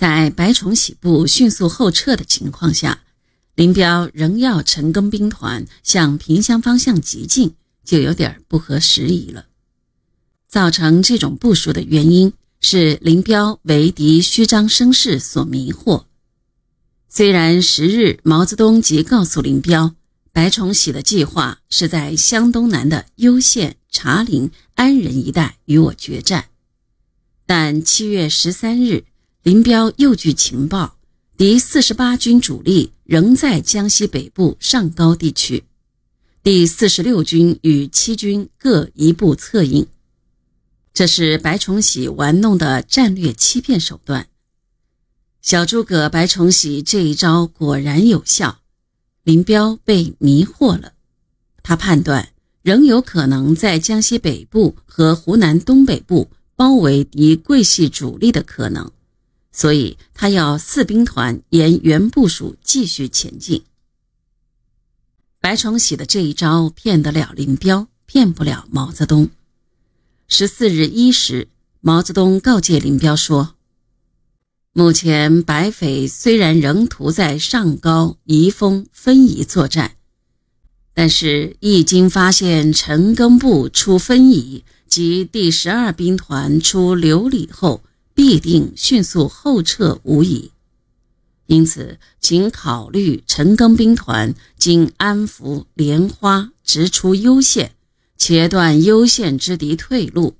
在白崇禧部迅速后撤的情况下，林彪仍要陈赓兵团向萍乡方向急进，就有点不合时宜了。造成这种部署的原因是林彪为敌虚张声势所迷惑。虽然十日毛泽东即告诉林彪，白崇禧的计划是在湘东南的攸县、茶陵、安仁一带与我决战，但七月十三日，林彪又据情报，敌四十八军主力仍在江西北部上高地区，第四十六军与七军各一部策应，这是白崇禧玩弄的战略欺骗手段。小诸葛白崇禧这一招果然有效，林彪被迷惑了。他判断仍有可能在江西北部和湖南东北部包围敌桂系主力的可能，所以他要四兵团沿原部署继续前进。白崇禧的这一招骗得了林彪，骗不了毛泽东。十四日一时，毛泽东告诫林彪说。目前，白匪虽然仍图在上高、宜丰、分宜作战，但是一经发现陈赓部出分宜及第十二兵团出刘里后，必定迅速后撤无疑。因此，请考虑陈赓兵团经安福、莲花直出攸县，切断攸县之敌退路。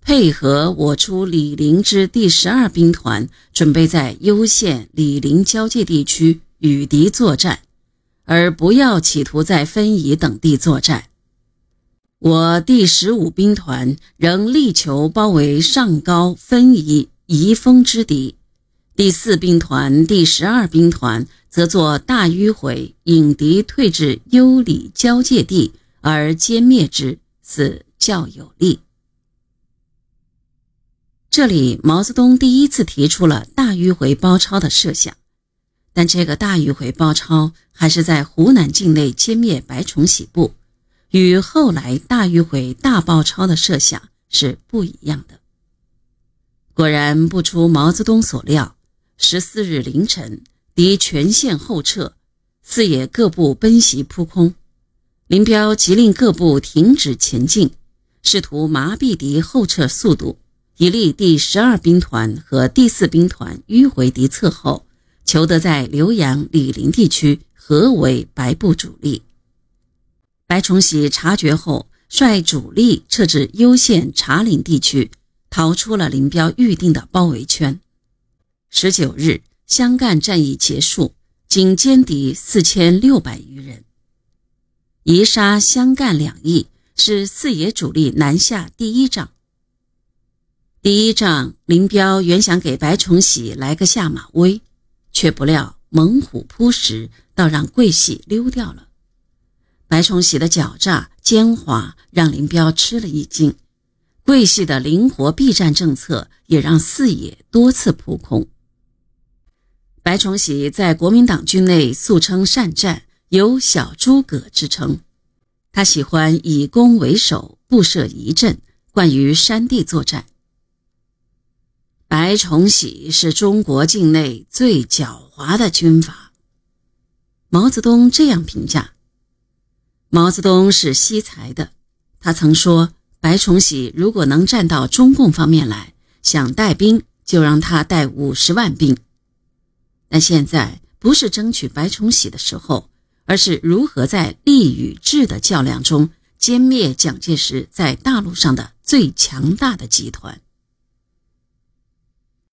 配合我出李陵之第十二兵团，准备在攸县、李陵交界地区与敌作战，而不要企图在分宜等地作战。我第十五兵团仍力求包围上高、分宜、宜丰之敌，第四兵团、第十二兵团则做大迂回，引敌退至攸里交界地而歼灭之，此较有利。这里，毛泽东第一次提出了大迂回包抄的设想，但这个大迂回包抄还是在湖南境内歼灭白崇禧部，与后来大迂回大包抄的设想是不一样的。果然不出毛泽东所料，十四日凌晨，敌全线后撤，四野各部奔袭扑空，林彪急令各部停止前进，试图麻痹敌后撤速度。以利第十二兵团和第四兵团迂回敌侧后，求得在浏阳、醴陵地区合围白部主力。白崇禧察觉后，率主力撤至攸县、茶陵地区，逃出了林彪预定的包围圈。十九日，湘赣战役结束，仅歼敌四千六百余人。移沙、湘赣两翼是四野主力南下第一仗。第一仗，林彪原想给白崇禧来个下马威，却不料猛虎扑食，倒让桂系溜掉了。白崇禧的狡诈奸猾让林彪吃了一惊，桂系的灵活避战政策也让四野多次扑空。白崇禧在国民党军内素称善战，有“小诸葛”之称。他喜欢以攻为守，布设疑阵，惯于山地作战。白崇禧是中国境内最狡猾的军阀。毛泽东这样评价：毛泽东是惜才的，他曾说，白崇禧如果能站到中共方面来，想带兵就让他带五十万兵。但现在不是争取白崇禧的时候，而是如何在利与智的较量中歼灭蒋介石在大陆上的最强大的集团。